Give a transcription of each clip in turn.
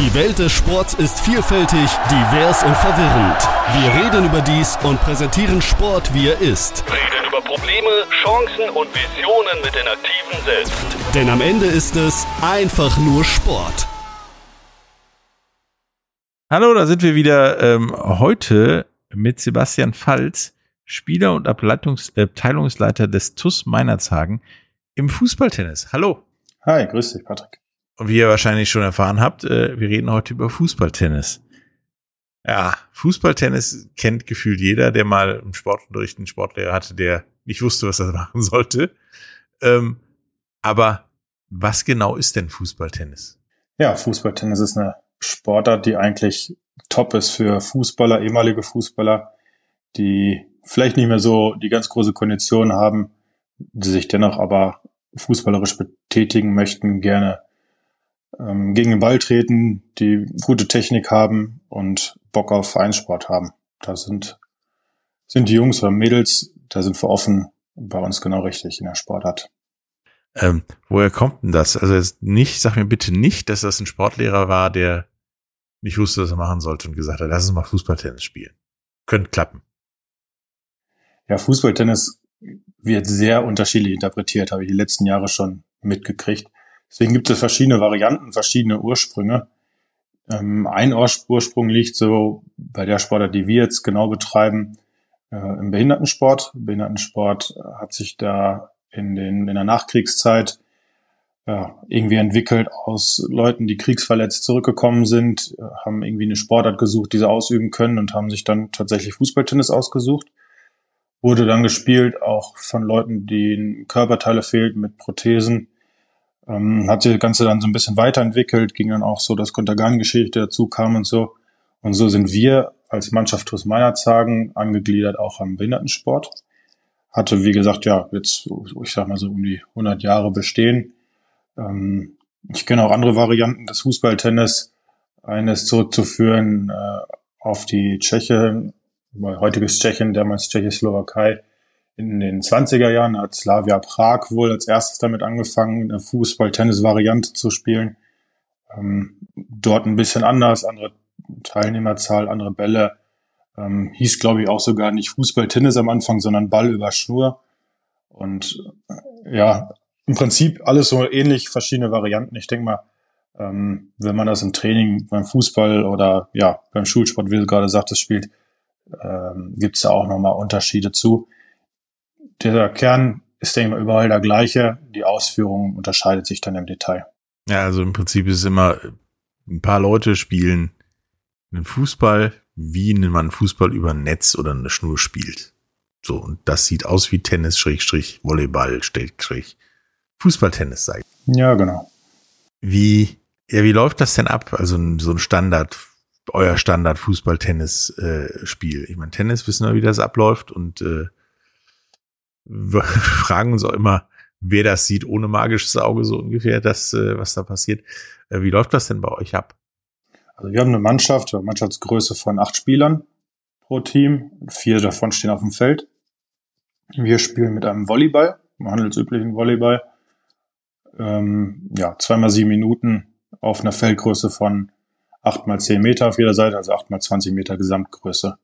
Die Welt des Sports ist vielfältig, divers und verwirrend. Wir reden über dies und präsentieren Sport, wie er ist. Reden über Probleme, Chancen und Visionen mit den Aktiven selbst. Denn am Ende ist es einfach nur Sport. Hallo, da sind wir wieder ähm, heute mit Sebastian Falz, Spieler und äh, Abteilungsleiter des TUS Meinerzhagen im Fußballtennis. Hallo. Hi, grüß dich, Patrick. Und wie ihr wahrscheinlich schon erfahren habt, äh, wir reden heute über Fußballtennis. Ja, Fußballtennis kennt gefühlt jeder, der mal im Sportunterricht einen Sportlehrer hatte, der nicht wusste, was er machen sollte. Ähm, aber was genau ist denn Fußballtennis? Ja, Fußballtennis ist eine Sportart, die eigentlich top ist für Fußballer, ehemalige Fußballer, die vielleicht nicht mehr so die ganz große Kondition haben, die sich dennoch aber fußballerisch betätigen möchten, gerne ähm, gegen den Ball treten, die gute Technik haben und Bock auf Vereinssport haben. Da sind, sind die Jungs oder Mädels, da sind wir offen bei uns genau richtig in der Sportart. Ähm, woher kommt denn das? Also nicht, sag mir bitte nicht, dass das ein Sportlehrer war, der nicht wusste, was er machen sollte und gesagt hat, lass uns mal Fußballtennis spielen. Könnte klappen. Ja, Fußballtennis wird sehr unterschiedlich interpretiert, habe ich die letzten Jahre schon mitgekriegt. Deswegen gibt es verschiedene Varianten, verschiedene Ursprünge. Ähm, ein Ursprung liegt so bei der Sportart, die wir jetzt genau betreiben, äh, im Behindertensport. Behindertensport hat sich da in, den, in der Nachkriegszeit ja, irgendwie entwickelt aus Leuten, die kriegsverletzt zurückgekommen sind, haben irgendwie eine Sportart gesucht, die sie ausüben können und haben sich dann tatsächlich Fußballtennis ausgesucht. Wurde dann gespielt, auch von Leuten, denen Körperteile fehlten mit Prothesen. Ähm, hat sich das Ganze dann so ein bisschen weiterentwickelt, ging dann auch so, dass Kontergan-Geschichte dazu kam und so. Und so sind wir als Mannschaft TuS Meinerzhagen angegliedert auch am Behindertensport. Hatte, wie gesagt, ja, jetzt, ich sag mal so um die 100 Jahre bestehen ähm, ich kenne auch andere Varianten des Fußballtennis. Eines zurückzuführen äh, auf die Tscheche, heutiges Tschechien, damals Tschechoslowakei. In den 20er Jahren hat Slavia Prag wohl als erstes damit angefangen, eine Fußball-Tennis-Variante zu spielen. Ähm, dort ein bisschen anders, andere Teilnehmerzahl, andere Bälle. Ähm, hieß, glaube ich, auch sogar nicht Fußball-Tennis am Anfang, sondern Ball über Schnur. Und äh, ja, im Prinzip alles so ähnlich, verschiedene Varianten. Ich denke mal, ähm, wenn man das im Training beim Fußball oder ja beim Schulsport, wie du gerade sagtest, spielt, ähm, gibt es da auch nochmal Unterschiede zu. Der Kern ist, mal, überall der gleiche. Die Ausführung unterscheidet sich dann im Detail. Ja, also im Prinzip ist es immer, ein paar Leute spielen einen Fußball, wie man Fußball über ein Netz oder eine Schnur spielt. So, und das sieht aus wie Tennis, Schrägstrich, Volleyball, Strich, Fußballtennis sei. Ja, genau. Wie, ja, wie läuft das denn ab? Also so ein Standard, euer Standard Fußball-Tennis-Spiel. Äh, ich meine, Tennis wissen wir, wie das abläuft und äh, wir fragen uns auch immer, wer das sieht ohne magisches Auge so ungefähr, das, äh, was da passiert. Äh, wie läuft das denn bei euch ab? Also wir haben eine Mannschaft, eine Mannschaftsgröße von acht Spielern pro Team. Vier davon stehen auf dem Feld. Wir spielen mit einem Volleyball, einem handelsüblichen Volleyball ähm, ja, zweimal sieben Minuten auf einer Feldgröße von acht mal zehn Meter auf jeder Seite, also acht mal zwanzig Meter Gesamtgröße.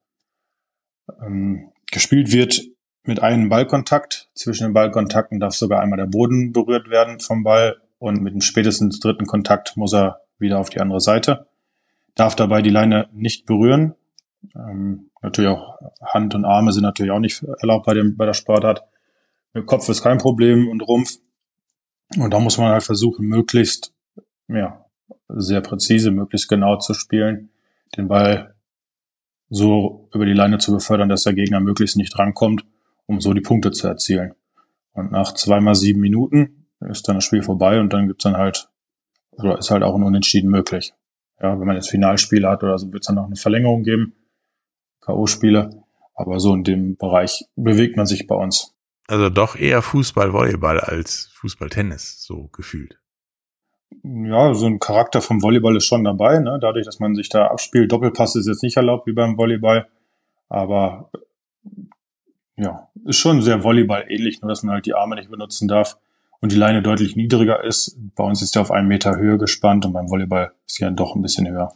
Ähm, gespielt wird mit einem Ballkontakt. Zwischen den Ballkontakten darf sogar einmal der Boden berührt werden vom Ball und mit dem spätestens dritten Kontakt muss er wieder auf die andere Seite. Darf dabei die Leine nicht berühren. Ähm, natürlich auch Hand und Arme sind natürlich auch nicht erlaubt bei, dem, bei der Sportart. Mit Kopf ist kein Problem und Rumpf. Und da muss man halt versuchen, möglichst, ja, sehr präzise, möglichst genau zu spielen, den Ball so über die Leine zu befördern, dass der Gegner möglichst nicht rankommt, um so die Punkte zu erzielen. Und nach zweimal sieben Minuten ist dann das Spiel vorbei und dann gibt's dann halt, oder ist halt auch ein Unentschieden möglich. Ja, wenn man jetzt Finalspiele hat oder so, wird's dann auch eine Verlängerung geben, K.O.-Spiele. Aber so in dem Bereich bewegt man sich bei uns. Also doch eher Fußball, Volleyball als Fußball, Tennis, so gefühlt. Ja, so ein Charakter vom Volleyball ist schon dabei, ne? dadurch, dass man sich da abspielt. Doppelpass ist jetzt nicht erlaubt wie beim Volleyball, aber ja, ist schon sehr Volleyball ähnlich, nur dass man halt die Arme nicht benutzen darf und die Leine deutlich niedriger ist. Bei uns ist der auf einen Meter Höhe gespannt und beim Volleyball ist die dann doch ein bisschen höher.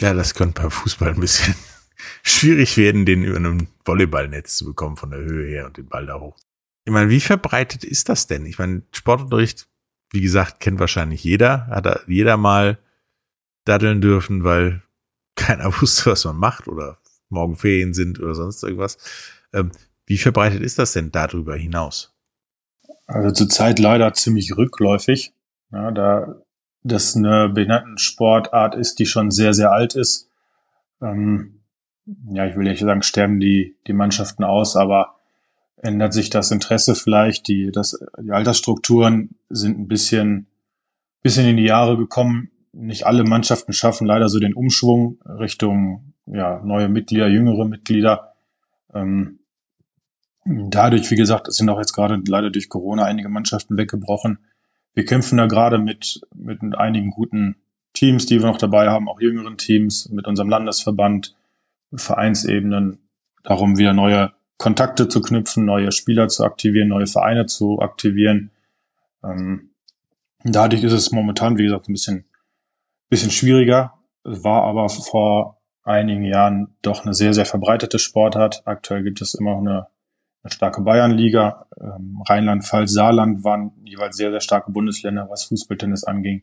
Ja, das könnte beim Fußball ein bisschen schwierig werden, den über einem Volleyballnetz zu bekommen von der Höhe her und den Ball da hoch. Ich meine, wie verbreitet ist das denn? Ich meine, Sportunterricht, wie gesagt, kennt wahrscheinlich jeder, hat jeder mal daddeln dürfen, weil keiner wusste, was man macht oder morgen Ferien sind oder sonst irgendwas. Wie verbreitet ist das denn darüber hinaus? Also zurzeit leider ziemlich rückläufig, ja, da das eine Behindertensportart ist, die schon sehr, sehr alt ist. Ähm, ja, ich will nicht sagen, sterben die, die Mannschaften aus, aber ändert sich das Interesse vielleicht, die, das, die Altersstrukturen sind ein bisschen, bisschen in die Jahre gekommen. Nicht alle Mannschaften schaffen leider so den Umschwung Richtung ja, neue Mitglieder, jüngere Mitglieder. Ähm, dadurch, wie gesagt, sind auch jetzt gerade leider durch Corona einige Mannschaften weggebrochen. Wir kämpfen da gerade mit, mit einigen guten Teams, die wir noch dabei haben, auch jüngeren Teams, mit unserem Landesverband, Vereinsebenen, darum wieder neue Kontakte zu knüpfen, neue Spieler zu aktivieren, neue Vereine zu aktivieren. Ähm, dadurch ist es momentan, wie gesagt, ein bisschen, bisschen schwieriger, war aber vor einigen Jahren doch eine sehr, sehr verbreitete Sportart. Aktuell gibt es immer noch eine, eine starke Bayernliga. Ähm, Rheinland-Pfalz, Saarland waren jeweils sehr, sehr starke Bundesländer, was Fußballtennis anging.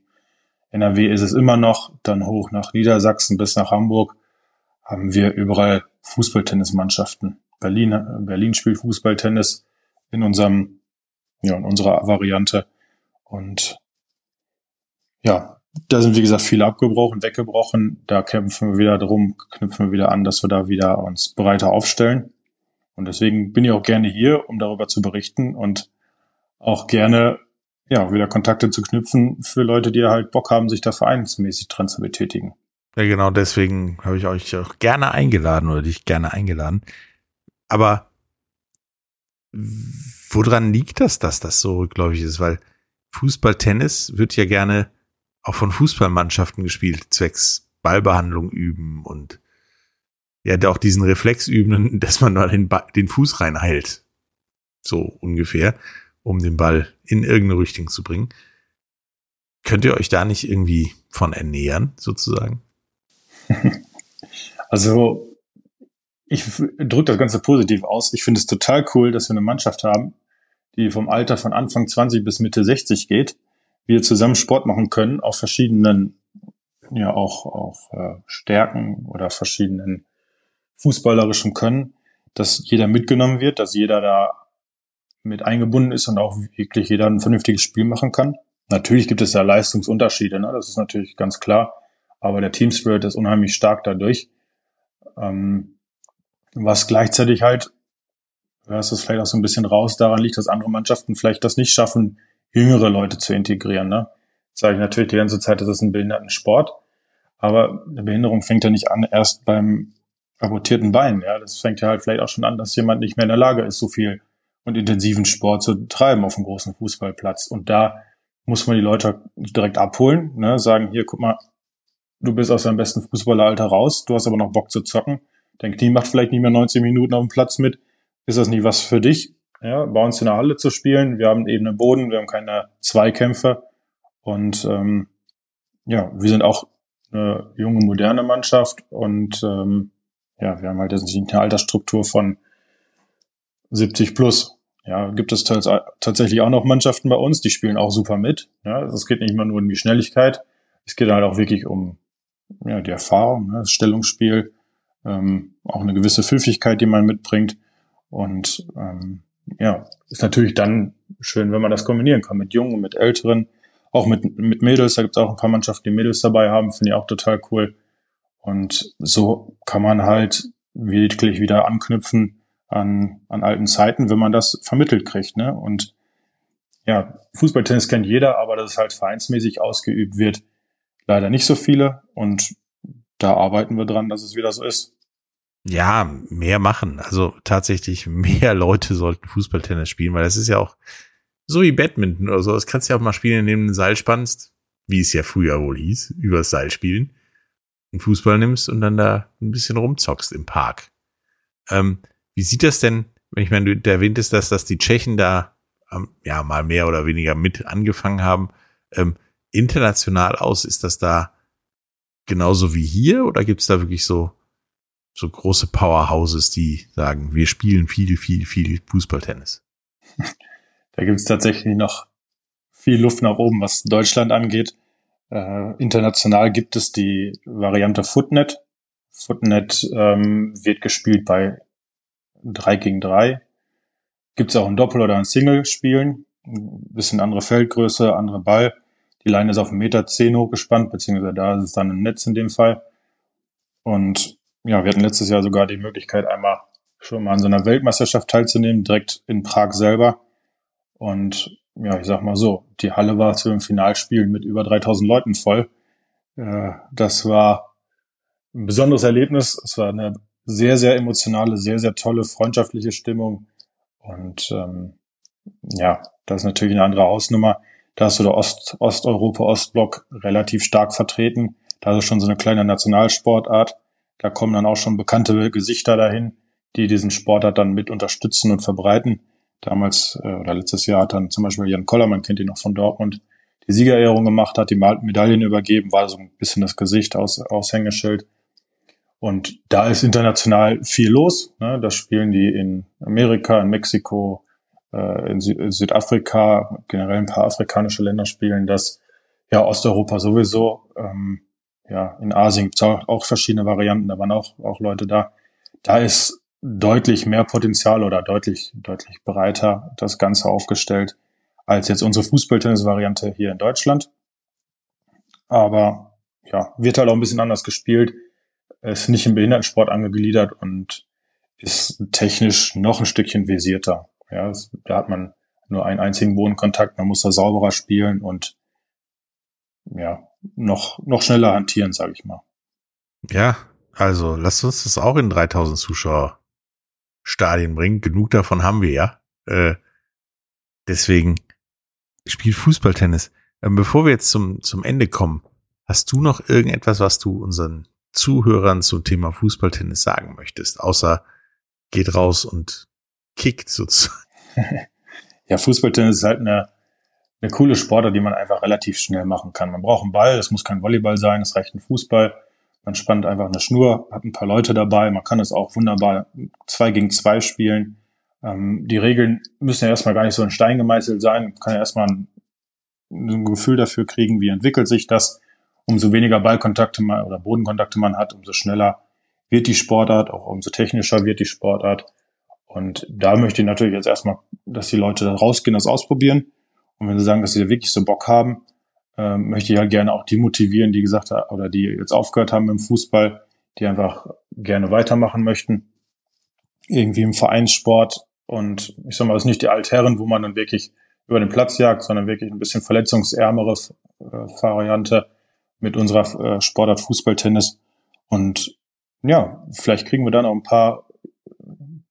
NRW ist es immer noch, dann hoch nach Niedersachsen bis nach Hamburg haben wir überall Fußballtennismannschaften. Berlin, Berlin spielt Fußballtennis in unserem, ja, in unserer Variante. Und ja, da sind wie gesagt viele abgebrochen, weggebrochen. Da kämpfen wir wieder drum, knüpfen wir wieder an, dass wir da wieder uns breiter aufstellen. Und deswegen bin ich auch gerne hier, um darüber zu berichten und auch gerne ja wieder Kontakte zu knüpfen für Leute, die halt Bock haben, sich da vereinsmäßig dran zu betätigen. Ja, genau, deswegen habe ich euch auch gerne eingeladen oder dich gerne eingeladen. Aber woran liegt das, dass das so rückläufig ist? Weil Fußball, Tennis wird ja gerne auch von Fußballmannschaften gespielt, zwecks Ballbehandlung üben und ja, auch diesen Reflex üben, dass man mal den, den Fuß reinheilt. So ungefähr, um den Ball in irgendeine Richtung zu bringen. Könnt ihr euch da nicht irgendwie von ernähren, sozusagen? Also ich drücke das Ganze positiv aus. Ich finde es total cool, dass wir eine Mannschaft haben, die vom Alter von Anfang 20 bis Mitte 60 geht. Wir zusammen Sport machen können auf verschiedenen, ja auch auch äh, Stärken oder verschiedenen fußballerischen Können, dass jeder mitgenommen wird, dass jeder da mit eingebunden ist und auch wirklich jeder ein vernünftiges Spiel machen kann. Natürlich gibt es ja Leistungsunterschiede, ne? das ist natürlich ganz klar aber der Team Spirit ist unheimlich stark dadurch. Ähm, was gleichzeitig halt, hörst es vielleicht auch so ein bisschen raus, daran liegt, dass andere Mannschaften vielleicht das nicht schaffen, jüngere Leute zu integrieren. Ne? Sage ich natürlich die ganze Zeit, das ist ein Behindertensport, aber eine Behinderung fängt ja nicht an erst beim abortierten Bein. Ja, das fängt ja halt vielleicht auch schon an, dass jemand nicht mehr in der Lage ist, so viel und intensiven Sport zu treiben auf einem großen Fußballplatz. Und da muss man die Leute direkt abholen, ne? sagen, hier, guck mal, du bist aus deinem besten Fußballeralter raus, du hast aber noch Bock zu zocken, dein Knie macht vielleicht nicht mehr 90 Minuten auf dem Platz mit, ist das nicht was für dich? Ja, bei uns in der Halle zu spielen, wir haben eben einen Boden, wir haben keine Zweikämpfe und ähm, ja, wir sind auch eine junge, moderne Mannschaft und ähm, ja, wir haben halt eine Altersstruktur von 70 plus. Ja, gibt es tatsächlich auch noch Mannschaften bei uns, die spielen auch super mit. Ja, es geht nicht immer nur um die Schnelligkeit, es geht halt auch wirklich um ja, die Erfahrung, ne, das Stellungsspiel, ähm, auch eine gewisse Pfiffigkeit, die man mitbringt. Und ähm, ja, ist natürlich dann schön, wenn man das kombinieren kann mit Jungen, mit Älteren, auch mit, mit Mädels. Da gibt es auch ein paar Mannschaften, die Mädels dabei haben, finde ich auch total cool. Und so kann man halt wirklich wieder anknüpfen an, an alten Zeiten, wenn man das vermittelt kriegt. Ne? Und ja, Fußballtennis kennt jeder, aber dass es halt vereinsmäßig ausgeübt wird, leider nicht so viele und da arbeiten wir dran, dass es wieder so ist. Ja, mehr machen. Also tatsächlich mehr Leute sollten Fußballtennis spielen, weil das ist ja auch so wie Badminton oder so. Das kannst du ja auch mal spielen, indem du ein Seil spannst, wie es ja früher wohl hieß, übers Seil spielen, einen Fußball nimmst und dann da ein bisschen rumzockst im Park. Ähm, wie sieht das denn, wenn ich meine, du erwähntest das, dass die Tschechen da ähm, ja mal mehr oder weniger mit angefangen haben. Ähm, international aus, ist das da genauso wie hier oder gibt es da wirklich so, so große Powerhouses, die sagen, wir spielen viel, viel, viel Fußballtennis? Da gibt es tatsächlich noch viel Luft nach oben, was Deutschland angeht. Äh, international gibt es die Variante Footnet. Footnet ähm, wird gespielt bei 3 gegen 3. Gibt es auch ein Doppel- oder ein Single-Spielen. Ein bisschen andere Feldgröße, andere Ball. Die Leine ist auf 1,10 Meter hochgespannt, beziehungsweise da ist es dann ein Netz in dem Fall. Und ja, wir hatten letztes Jahr sogar die Möglichkeit, einmal schon mal an so einer Weltmeisterschaft teilzunehmen, direkt in Prag selber. Und ja, ich sag mal so, die Halle war zu dem Finalspiel mit über 3000 Leuten voll. Äh, das war ein besonderes Erlebnis. Es war eine sehr, sehr emotionale, sehr, sehr tolle, freundschaftliche Stimmung. Und ähm, ja, das ist natürlich eine andere Hausnummer. Da ist so der Ost, Osteuropa, Ostblock relativ stark vertreten. Da ist schon so eine kleine Nationalsportart. Da kommen dann auch schon bekannte Gesichter dahin, die diesen Sportart dann mit unterstützen und verbreiten. Damals äh, oder letztes Jahr hat dann zum Beispiel Jan Koller, man kennt ihn noch von Dortmund, die Siegerehrung gemacht, hat die Medaillen übergeben, war so ein bisschen das Gesicht aus, Aushängeschild. Und da ist international viel los. Ne? Da spielen die in Amerika, in Mexiko, äh, in, Sü in Südafrika, generell ein paar afrikanische Länder spielen das. Ja, Osteuropa sowieso. Ähm, ja, in Asien gibt es auch, auch verschiedene Varianten, da waren auch, auch Leute da. Da ist deutlich mehr Potenzial oder deutlich, deutlich breiter das Ganze aufgestellt als jetzt unsere Fußballtennis-Variante hier in Deutschland. Aber ja, wird halt auch ein bisschen anders gespielt, ist nicht im Behindertensport angegliedert und ist technisch noch ein Stückchen versierter. Ja, da hat man nur einen einzigen Bodenkontakt, man muss da sauberer spielen und ja, noch, noch schneller hantieren, sage ich mal. Ja, also lasst uns das auch in 3000 Zuschauer Stadien bringen. Genug davon haben wir ja. Äh, deswegen spielt Fußballtennis. Ähm, bevor wir jetzt zum, zum Ende kommen, hast du noch irgendetwas, was du unseren Zuhörern zum Thema Fußballtennis sagen möchtest? Außer geht raus und kickt sozusagen. Ja, Fußballtennis ist halt eine, eine coole Sportart, die man einfach relativ schnell machen kann. Man braucht einen Ball, es muss kein Volleyball sein, es reicht ein Fußball. Man spannt einfach eine Schnur, hat ein paar Leute dabei. Man kann es auch wunderbar zwei gegen zwei spielen. Ähm, die Regeln müssen ja erstmal gar nicht so in Stein gemeißelt sein. Man kann ja erstmal ein, ein Gefühl dafür kriegen, wie entwickelt sich das. Umso weniger Ballkontakte man oder Bodenkontakte man hat, umso schneller wird die Sportart, auch umso technischer wird die Sportart. Und da möchte ich natürlich jetzt erstmal, dass die Leute da rausgehen, das ausprobieren. Und wenn sie sagen, dass sie wirklich so Bock haben, ähm, möchte ich halt gerne auch die motivieren, die gesagt haben, oder die jetzt aufgehört haben im Fußball, die einfach gerne weitermachen möchten. Irgendwie im Vereinssport. Und ich sag mal, das ist nicht die Altherren, wo man dann wirklich über den Platz jagt, sondern wirklich ein bisschen verletzungsärmere äh, Variante mit unserer äh, Sportart Fußballtennis. Und ja, vielleicht kriegen wir dann auch ein paar,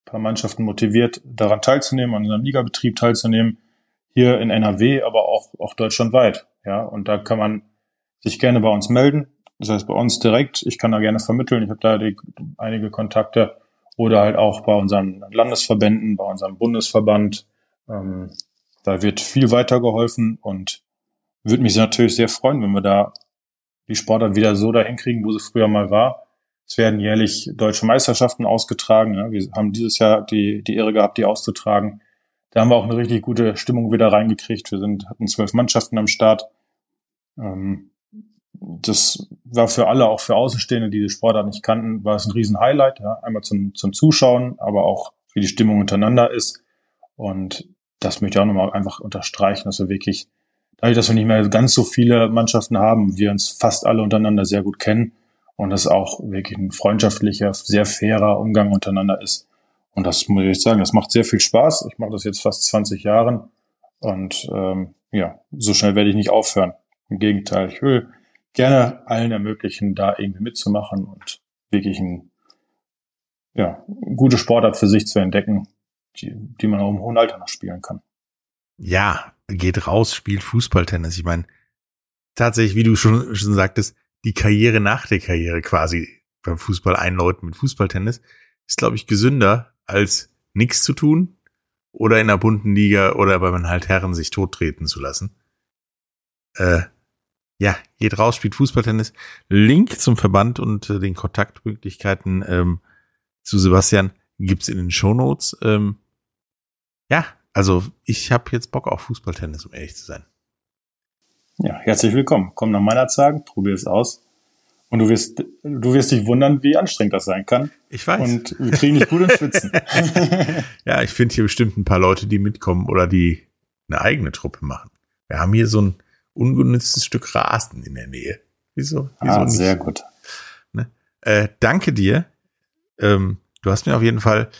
paar Mannschaften motiviert, daran teilzunehmen, an unserem Ligabetrieb teilzunehmen, hier in NRW, aber auch, auch deutschlandweit. Ja, und da kann man sich gerne bei uns melden. Das heißt, bei uns direkt. Ich kann da gerne vermitteln. Ich habe da die, einige Kontakte oder halt auch bei unseren Landesverbänden, bei unserem Bundesverband. Ähm, da wird viel weitergeholfen und würde mich natürlich sehr freuen, wenn wir da die Sportart wieder so dahin kriegen, wo sie früher mal war. Es werden jährlich deutsche Meisterschaften ausgetragen. Ja. Wir haben dieses Jahr die, die Ehre gehabt, die auszutragen. Da haben wir auch eine richtig gute Stimmung wieder reingekriegt. Wir sind, hatten zwölf Mannschaften am Start. Ähm, das war für alle, auch für Außenstehende, die die Sportart nicht kannten, war es ein riesen Highlight. Ja. Einmal zum, zum Zuschauen, aber auch wie die Stimmung untereinander ist. Und das möchte ich auch nochmal einfach unterstreichen, dass wir wirklich, dadurch, dass wir nicht mehr ganz so viele Mannschaften haben, wir uns fast alle untereinander sehr gut kennen und das auch wirklich ein freundschaftlicher, sehr fairer Umgang untereinander ist. Und das muss ich sagen, das macht sehr viel Spaß. Ich mache das jetzt fast 20 Jahren und ähm, ja, so schnell werde ich nicht aufhören. Im Gegenteil, ich will gerne allen ermöglichen, da irgendwie mitzumachen und wirklich ein, ja, gute Sportart für sich zu entdecken, die, die man auch im hohen Alter noch spielen kann. Ja, geht raus, spielt Fußballtennis. Ich meine, tatsächlich, wie du schon, schon sagtest, die Karriere nach der Karriere quasi beim Fußball einläuten mit Fußballtennis ist, glaube ich, gesünder als nichts zu tun oder in der bunten Liga oder bei den halt Herren sich tottreten zu lassen. Äh, ja, geht raus, spielt Fußballtennis. Link zum Verband und äh, den Kontaktmöglichkeiten ähm, zu Sebastian gibt's in den Shownotes. Ähm, ja, also ich habe jetzt Bock auf Fußballtennis, um ehrlich zu sein. Ja, herzlich willkommen. Komm nach meiner Zeit, probier es aus. Und du wirst, du wirst dich wundern, wie anstrengend das sein kann. Ich weiß. Und wir kriegen dich gut ins Schwitzen. ja, ich finde hier bestimmt ein paar Leute, die mitkommen oder die eine eigene Truppe machen. Wir haben hier so ein ungenütztes Stück Rasen in der Nähe. Wieso? Wieso ah, nicht? sehr gut. Ne? Äh, danke dir. Ähm, du hast mir auf jeden Fall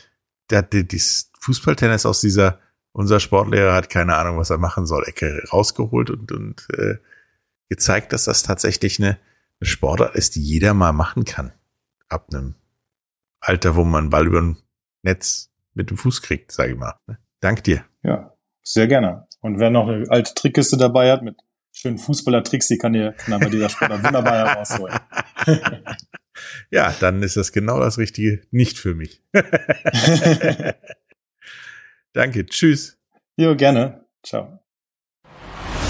das Fußballtennis aus dieser, unser Sportlehrer hat keine Ahnung, was er machen soll, Ecke rausgeholt und, und äh, gezeigt, dass das tatsächlich eine eine Sportart ist, die jeder mal machen kann. Ab einem Alter, wo man Ball über ein Netz mit dem Fuß kriegt, sage ich mal. Dank dir. Ja, sehr gerne. Und wer noch eine alte Trickkiste dabei hat mit schönen Fußballer-Tricks, die kann dir kann bei dieser Sportart wunderbar herausholen. ja, dann ist das genau das Richtige nicht für mich. Danke. Tschüss. Jo, gerne. Ciao.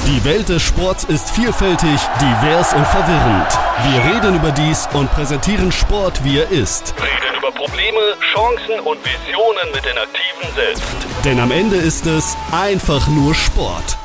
Die Welt des Sports ist vielfältig, divers und verwirrend. Wir reden über dies und präsentieren Sport, wie er ist. Reden über Probleme, Chancen und Visionen mit den Aktiven selbst. Denn am Ende ist es einfach nur Sport.